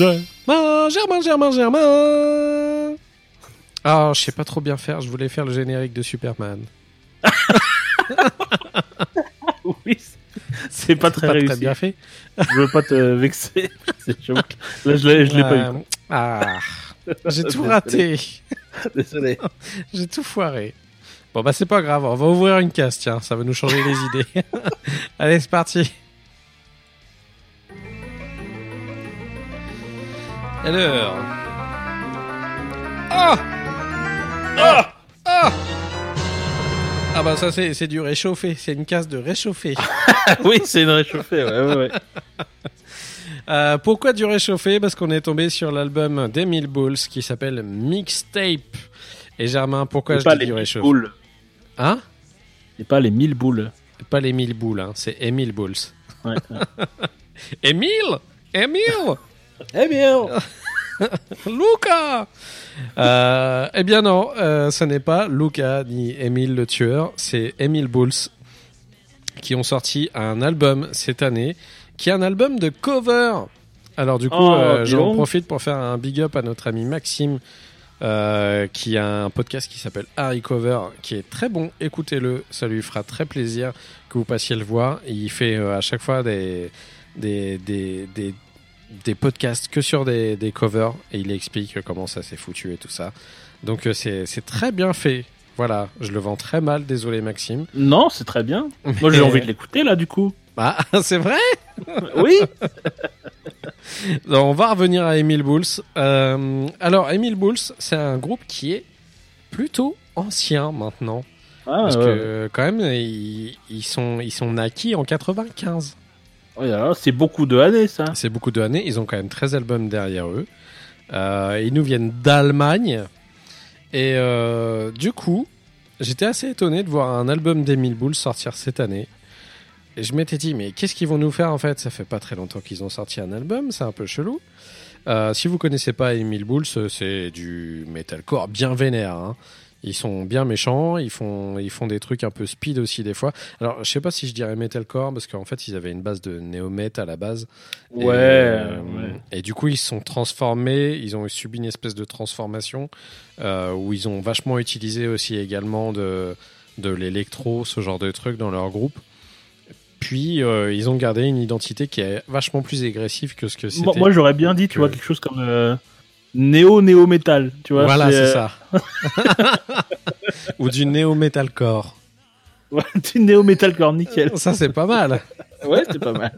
Germain, Germain, Germain, Germain. Ah, je sais pas trop bien faire. Je voulais faire le générique de Superman. Oui, c'est pas très Pas réussi. très bien fait. Je veux pas te vexer. C'est chaud. Là, je l'ai, je l'ai pas eu. Euh, Ah, j'ai tout raté. Désolé. J'ai tout foiré. Bon, bah, c'est pas grave. On va ouvrir une case, tiens. Ça va nous changer les idées. Allez, c'est parti. Alors. Ah Ah Ah Ah bah ça c'est c'est du réchauffé, c'est une case de réchauffé. oui, c'est une réchauffée. Ouais, ouais, ouais. Euh, pourquoi du réchauffé? Parce qu'on est tombé sur l'album d'Emile Bulls qui s'appelle Mixtape. Et Germain, pourquoi C'est je pas dis les du réchauffé? Boules. Hein? C'est pas les mille boules. Pas les mille boules, hein, c'est Emile Bulls. Ouais. Émile? Émile? Eh bien. Luca euh, Eh bien non, euh, ce n'est pas Luca ni Émile le tueur, c'est Emile Bulls qui ont sorti un album cette année, qui est un album de cover. Alors du coup, Oh, euh, j'en profite pour faire un big up à notre ami Maxime, euh, qui a un podcast qui s'appelle Harry Cover, qui est très bon. Écoutez-le, ça lui fera très plaisir que vous passiez le voir. Il fait euh, à chaque fois des, des, des, des, des podcasts que sur des, des covers et il explique comment ça s'est foutu et tout ça. Donc euh, c'est très bien fait. Voilà, je le vends très mal, désolé Maxime. Non, c'est très bien. Moi, j'ai envie de l'écouter là, du coup. Ah, c'est vrai? Oui. On va revenir à Emile Bulls. Euh, alors, Emile Bulls, c'est un groupe qui est plutôt ancien maintenant. Ah, Parce ouais. que, quand même, ils, ils sont, ils sont naquis en 95. Alors, c'est beaucoup de années, ça. C'est beaucoup d'années. Ils ont quand même 13 albums derrière eux. Euh, ils nous viennent d'Allemagne. Et euh, du coup, j'étais assez étonné de voir un album d'Emile Bulls sortir cette année. Et je m'étais dit, mais qu'est-ce qu'ils vont nous faire en fait? Ça fait pas très longtemps qu'ils ont sorti un album, c'est un peu chelou. Euh, si vous connaissez pas Emile Bulls, c'est du metalcore bien vénère. hein. Ils sont bien méchants, ils font, ils font des trucs un peu speed aussi des fois. Alors, je sais pas si je dirais metalcore parce qu'en fait, ils avaient une base de néo-met à la base. Et, euh, ouais. et du coup, ils se sont transformés, ils ont subi une espèce de transformation euh, où ils ont vachement utilisé aussi également de, de l'électro, ce genre de trucs dans leur groupe. Puis, euh, ils ont gardé une identité qui est vachement plus agressive que ce que c'était. Moi, moi, j'aurais bien dit, tu que- vois, quelque chose comme euh, néo-néo-métal. Tu vois, voilà, c'est euh, ça. Ou du néo-metalcore. Ouais, du néo-metalcore, nickel. Ça, c'est pas mal. Ouais, c'est pas mal.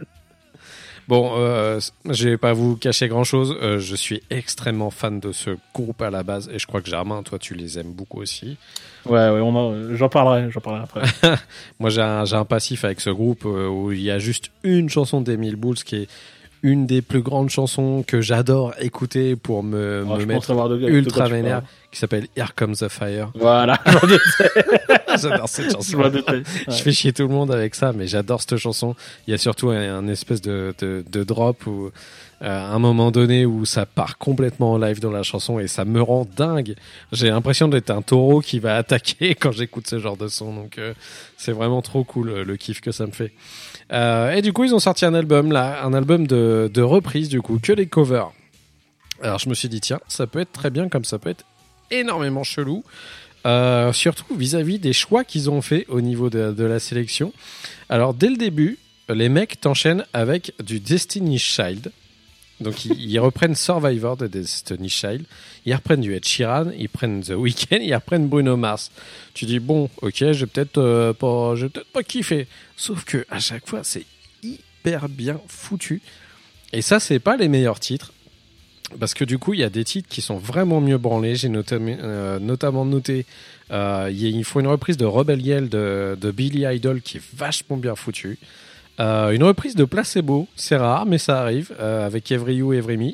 Bon, euh, je vais pas vous cacher grand chose. je suis extrêmement fan de ce groupe à la base et je crois que Germain, toi, tu les aimes beaucoup aussi. Ouais, ouais, j'en parlerai, j'en parlerai après. Moi, j'ai un, un passif avec ce groupe euh, où il y a juste une chanson d'Emile Bulls qui est une des plus grandes chansons que j'adore écouter pour me, Oh, me mettre ultra vénère. Qui s'appelle Here Comes the Fire. Voilà, j'adore cette chanson. Ouais. Je fais chier tout le monde avec ça, mais j'adore cette chanson. Il y a surtout un, un espèce de, de, de drop où, euh, à un moment donné où ça part complètement en live dans la chanson et ça me rend dingue. J'ai l'impression d'être un taureau qui va attaquer quand j'écoute ce genre de son. Donc euh, c'est vraiment trop cool euh, le kiff que ça me fait. Euh, et du coup, ils ont sorti un album là, un album de, de reprise du coup, que les covers. Alors je me suis dit tiens, ça peut être très bien comme ça peut être énormément chelou. Euh, surtout vis-à-vis des choix qu'ils ont fait au niveau de, la sélection. Alors dès le début, les mecs t'enchaînent avec du Destiny Child. Donc ils, reprennent Survivor de Destiny Child, ils reprennent du Ed Sheeran, ils prennent The Weeknd, ils reprennent Bruno Mars. Tu dis bon, ok, j'ai peut-être euh, pas, peut-être pas kiffé. Sauf que à chaque fois, c'est hyper bien foutu. Et ça, c'est pas les meilleurs titres. Parce que du coup, il y a des titres qui sont vraiment mieux branlés. J'ai euh, notamment noté, euh, il faut une reprise de Rebel Yell de, de Billy Idol qui est vachement bien foutue. Euh, une reprise de Placebo, c'est rare, mais ça arrive, euh, avec Every You, Every Me.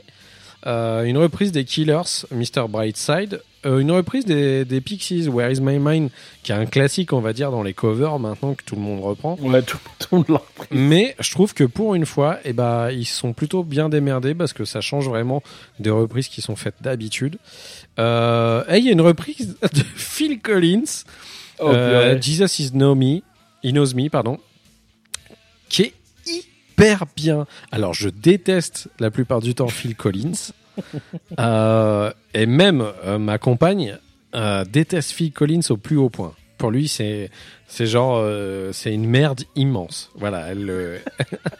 Euh, une reprise des Killers, Mr. Brightside. Euh, une reprise des, des Pixies, Where Is My Mind, qui est un classique, on va dire, dans les covers maintenant que tout le monde reprend. Ouais, tout, tout le monde l'a repris. Mais je trouve que pour une fois, eh ben, ils sont plutôt bien démerdés parce que ça change vraiment des reprises qui sont faites d'habitude. Euh, et il y a une reprise de Phil Collins, Oh, euh. Jesus is know me, He knows me, pardon, qui est hyper bien. Alors je déteste la plupart du temps Phil Collins. Euh, et même euh, ma compagne euh, déteste Phil Collins au plus haut point. Pour lui, c'est c'est genre c'est une merde immense. Voilà, elle le,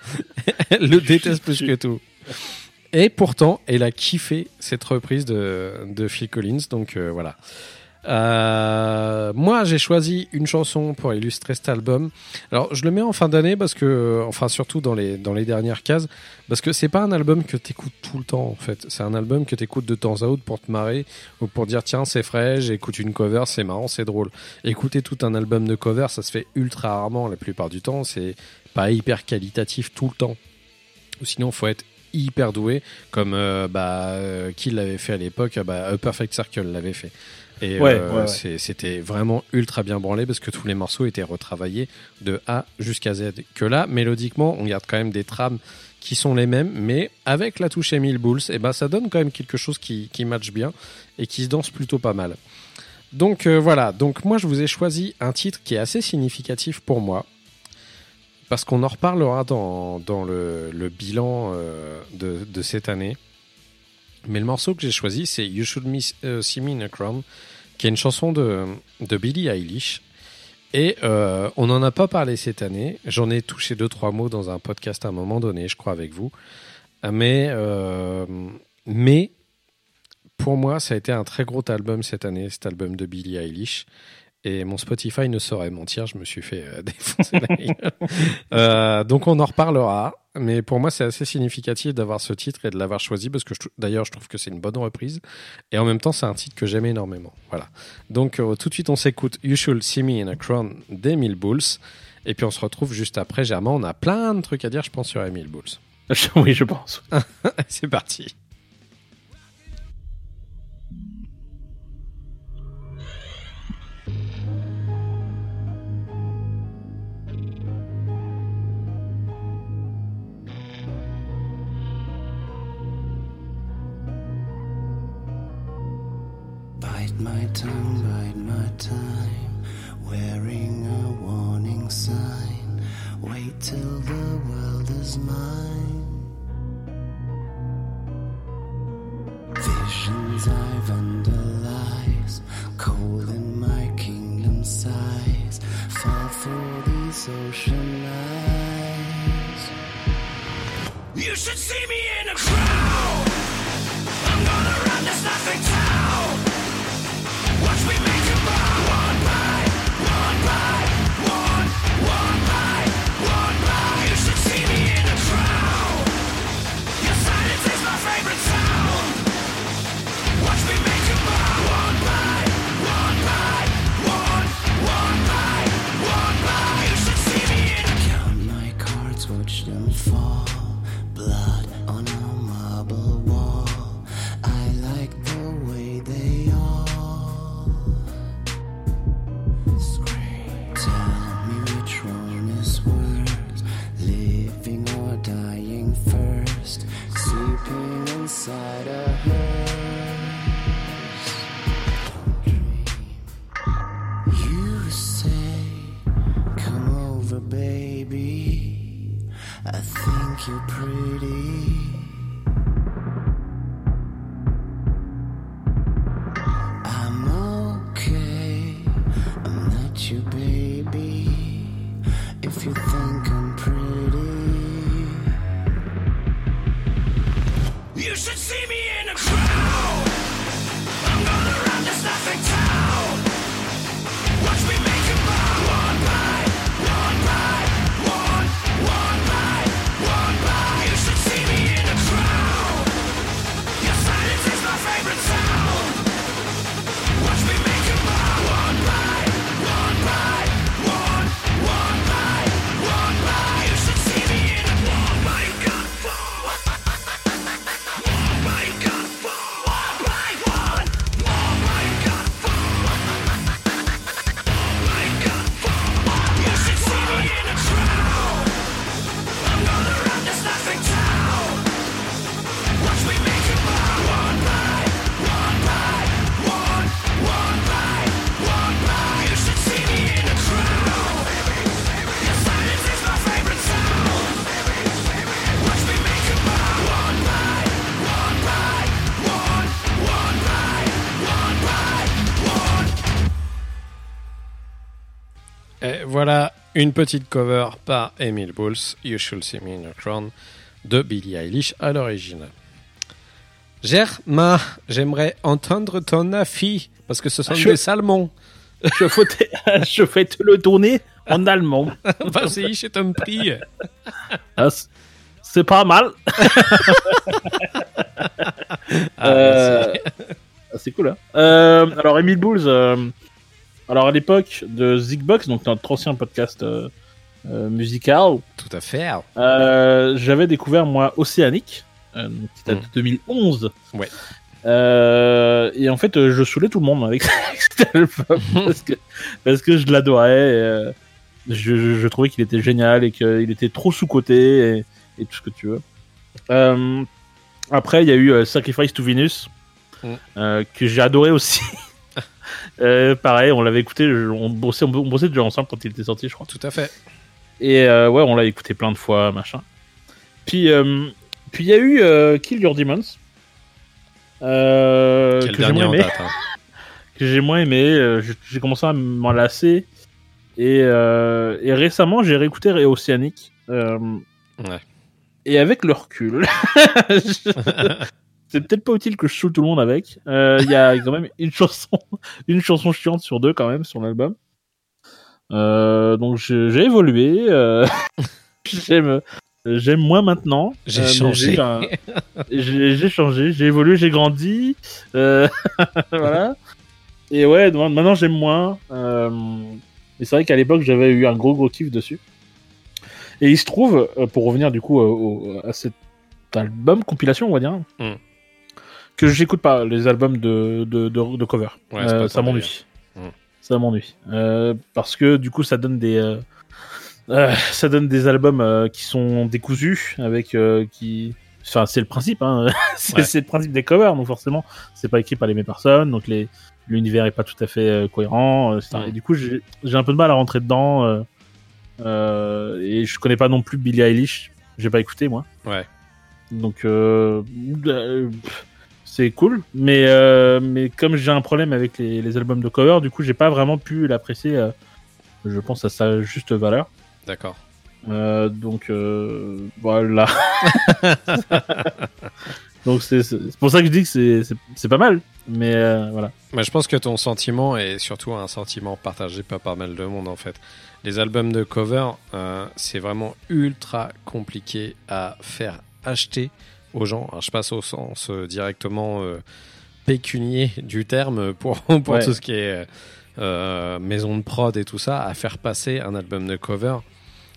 elle le déteste plus que tout. Et pourtant, elle a kiffé cette reprise de, de Phil Collins. Donc voilà. Euh, moi, j'ai choisi une chanson pour illustrer cet album. Alors, je le mets en fin d'année parce que, enfin, surtout dans les dans les dernières cases, parce que c'est pas un album que t'écoutes tout le temps. En fait, c'est un album que t'écoutes de temps à autre pour te marrer ou pour dire tiens c'est frais, j'écoute une cover, c'est marrant, c'est drôle. Écouter tout un album de cover, ça se fait ultra rarement la plupart du temps. C'est pas hyper qualitatif tout le temps. Sinon, faut être hyper doué, comme euh, bah, euh, qui l'avait fait à l'époque, bah, A Perfect Circle l'avait fait. Et Ouais, euh, ouais, c'était vraiment ultra bien branlé parce que tous les morceaux étaient retravaillés de A jusqu'à Z. Que là, mélodiquement, on garde quand même des trames qui sont les mêmes, mais avec la touche Emile Bulls, et ben ça donne quand même quelque chose qui, qui match bien et qui se danse plutôt pas mal. Donc euh, voilà, donc moi je vous ai choisi un titre qui est assez significatif pour moi, parce qu'on en reparlera dans, dans le, le bilan euh, de, de cette année. Mais le morceau que j'ai choisi, c'est You Should Miss, euh, See Me in a Crown, qui est une chanson de, de Billie Eilish. Et euh, on n'en a pas parlé cette année. J'en ai touché deux, trois mots dans un podcast à un moment donné, je crois, avec vous. Mais, euh, mais pour moi, ça a été un très gros album cette année, cet album de Billie Eilish. Et mon Spotify ne saurait mentir, je me suis fait défoncer la gueule. Donc on en reparlera. Mais pour moi, c'est assez significatif d'avoir ce titre et de l'avoir choisi parce que d'ailleurs, je trouve que c'est une bonne reprise. Et en même temps, c'est un titre que j'aime énormément. Voilà. Donc euh, tout de suite, on s'écoute You Should See Me in a Crown d'Emile Bulls. Et puis on se retrouve juste après. Germain, on a plein de trucs à dire, je pense, sur Emile Bulls. Oui, je pense. c'est parti. Bite my tongue, bite my time, wearing a warning sign. Wait till the world is mine. Visions I've underlies, cold in my kingdom sighs, fall through these ocean eyes. You should see me in a crowd. I'm gonna run this nothing town. Fall. Blood on a marble wall. Your baby. If you think I'm voilà une petite cover par Emile Bulls, You Should See Me in Your Crown, de Billie Eilish à l'origine. Germain, j'aimerais entendre ton avis, parce que ce sont Je- des salmons. Je, te- je vais te le tourner en allemand. Vas-y, je t'en prie. Ah, C'est pas mal. Ah, Euh. Ah, C'est cool, hein. Euh, alors, Emile Bulls, euh, alors à l'époque de Zigbox, donc notre ancien podcast euh, euh, musical, Tout à fait. euh, j'avais découvert, moi, Océanique, qui date Mm. de 2011. Ouais. Et en fait, je saoulais tout le monde avec, cet album parce que, parce que je l'adorais. je, je, je trouvais qu'il était génial et qu'il était trop sous-coté et, et tout ce que tu veux. Après, il y a eu Sacrifice to Venus, Mm. euh, que j'ai adoré aussi. Euh, pareil, on l'avait écouté, on bossait, on bossait déjà ensemble quand il était sorti, je crois. Tout à fait. Et euh, ouais, on l'a écouté plein de fois, machin. Puis euh, puis il y a eu euh, Kill Your Demons. Euh, Quel que j'ai moins aimé. date. hein. Que j'ai moins aimé. euh, j'ai- commencé à m'en lasser. Et, euh, et récemment, j'ai réécouté. Euh, Ouais. Et avec le recul, c'est peut-être pas utile que je saoule tout le monde avec. Euh, Il y a quand même une chanson, une chanson chiante sur deux quand même sur l'album. Euh, donc j'ai évolué. euh, j'aime, j'aime moins maintenant. J'ai changé. j'ai changé, j'ai évolué, j'ai grandi. Voilà. Et ouais, donc, maintenant j'aime moins. Et c'est vrai qu'à l'époque j'avais eu un gros gros kiff dessus. Et il se trouve, pour revenir du coup au- à cet album compilation, on va dire, Mm. Que j'écoute pas les albums de, de, de, de cover. Ouais, Euh, ça m'ennuie. Ça m'ennuie. Euh, parce que du coup ça donne des. euh, ça donne des albums qui sont décousus, avec qui. Enfin, c'est le principe, hein. c'est Ouais. le principe des covers, donc forcément, c'est pas écrit par les mêmes personnes, donc les l'univers est pas tout à fait cohérent. etc. Et du coup, j'ai un peu de mal à rentrer dedans. et je connais pas non plus Billie Eilish, j'ai pas écouté moi. Ouais. Donc euh, euh, c'est cool, mais euh, mais comme j'ai un problème avec les, les albums de cover, du coup, j'ai pas vraiment pu l'apprécier. euh, je pense à sa juste valeur. D'accord. Euh, donc voilà. donc c'est pour ça que je dis que c'est- pas mal, mais voilà. Mais je pense que ton sentiment est surtout un sentiment partagé par pas mal de monde en fait. Les albums de cover, c'est vraiment ultra compliqué à faire acheter aux gens. Alors, je passe au sens euh, directement euh, pécunier du terme pour, pour Ouais. tout ce qui est euh, maison de prod et tout ça, à faire passer un album de cover.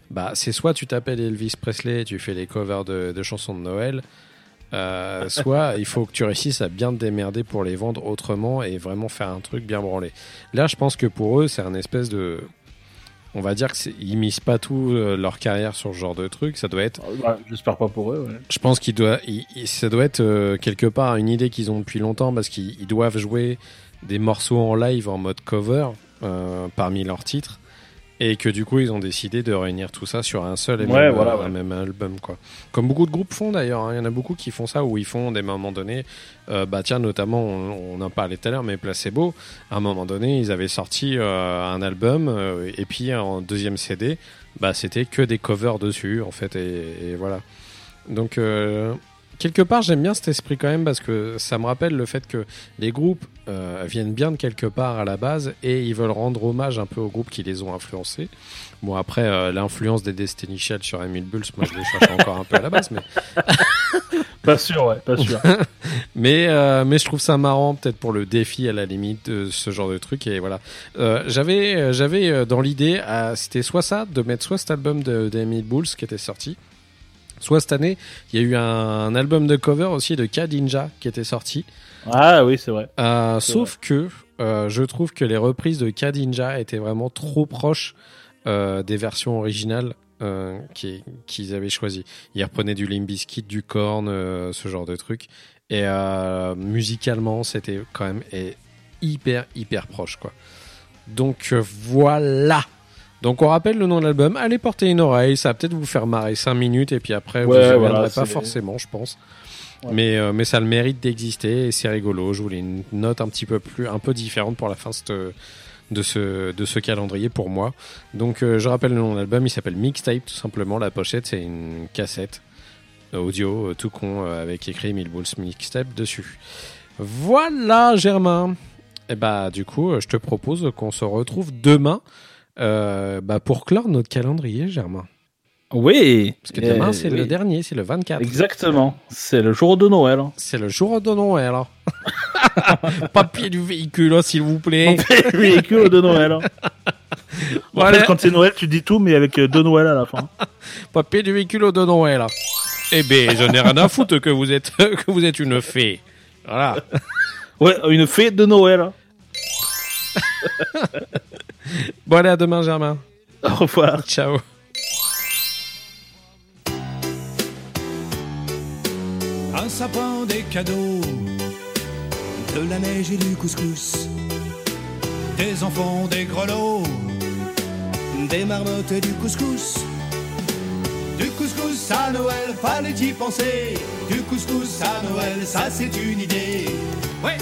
Bah, c'est soit tu t'appelles Elvis Presley et tu fais les covers de, de chansons de Noël, euh, soit il faut que tu réussisses à bien te démerder pour les vendre autrement et vraiment faire un truc bien branlé. Là, je pense que pour eux, c'est un espèce de. On va dire qu'ils misent pas tout euh, leur carrière sur ce genre de truc. Ça doit être. Bah, J'espère pas pour eux. ouais. Je pense qu'il doit. il- il- ça doit être euh, quelque part une idée qu'ils ont depuis longtemps parce qu'ils ils doivent jouer des morceaux en live en mode cover euh, parmi leurs titres et que du coup ils ont décidé de réunir tout ça sur un seul et Ouais, même, voilà, euh, ouais. un même album quoi. Comme beaucoup de groupes font d'ailleurs, hein. il y en a beaucoup qui font ça où ils font des moments donnés. euh, bah tiens notamment on, on en parlait tout à l'heure mais Placebo, à un moment donné ils avaient sorti euh, un album euh, et puis en deuxième CD bah c'était que des covers dessus en fait et, et voilà. Donc quelque part j'aime bien cet esprit quand même parce que ça me rappelle le fait que les groupes euh, viennent bien de quelque part à la base et ils veulent rendre hommage un peu aux groupes qui les ont influencés. Bon après euh, l'influence des Destiny Child sur Emile Bulls, moi je les cherche encore un peu à la base, mais Pas sûr, ouais, pas sûr. mais, euh, mais je trouve ça marrant peut-être pour le défi à la limite de ce genre de truc et voilà. J'avais j'avais dans l'idée à- c'était soit ça de mettre soit cet album de d'Emile Bulls qui était sorti. Soit cette année, il y a eu un, un album de cover aussi de Kadinja qui était sorti. ah oui, c'est vrai. Euh, sauf que euh, je trouve que les reprises de Kadinja étaient vraiment trop proches euh, des versions originales qui- qu'ils avaient choisies. Ils reprenaient du Limp Bizkit, du Korn, ce genre de trucs. Et musicalement, c'était quand même hyper, hyper proche. quoi. Donc voilà donc on rappelle le nom de l'album, allez porter une oreille, ça va peut-être vous faire marrer 5 minutes et puis après vous ne voilà, pas forcément je pense. Ouais. Mais, euh, mais ça a le mérite d'exister et c'est rigolo. Je voulais une note un petit peu plus, un peu différente pour la fin de ce, de ce calendrier pour moi. Donc euh, je rappelle le nom de l'album, il s'appelle Mixtape tout simplement. La pochette c'est une cassette audio euh, tout con euh, avec écrit Emile Bulls Mixtape dessus. Voilà Germain. Et bah du coup euh, je te propose qu'on se retrouve demain euh, bah, pour clore notre calendrier Germain. Oui. Parce que demain Euh, c'est oui. le dernier, c'est le 24. Exactement. C'est le jour de Noël. C'est le jour de Noël. Papier du véhicule, oh, s'il vous plaît. Véhicule de Noël. Bon, en fait, quand c'est Noël, tu dis tout, mais avec euh, de Noël à la fin. Papier du véhicule de Noël. Eh ben, je n'ai rien à foutre que vous êtes que vous êtes une fée. Voilà. Ouais, une fée de Noël. Bon allez, à demain, Germain. Au revoir. Ciao. Un sapin, des cadeaux, de la neige et du couscous, des enfants, des grelots, des marmottes et du couscous. Du couscous à Noël, fallait y penser. Du couscous à Noël, ça c'est une idée. Ouais.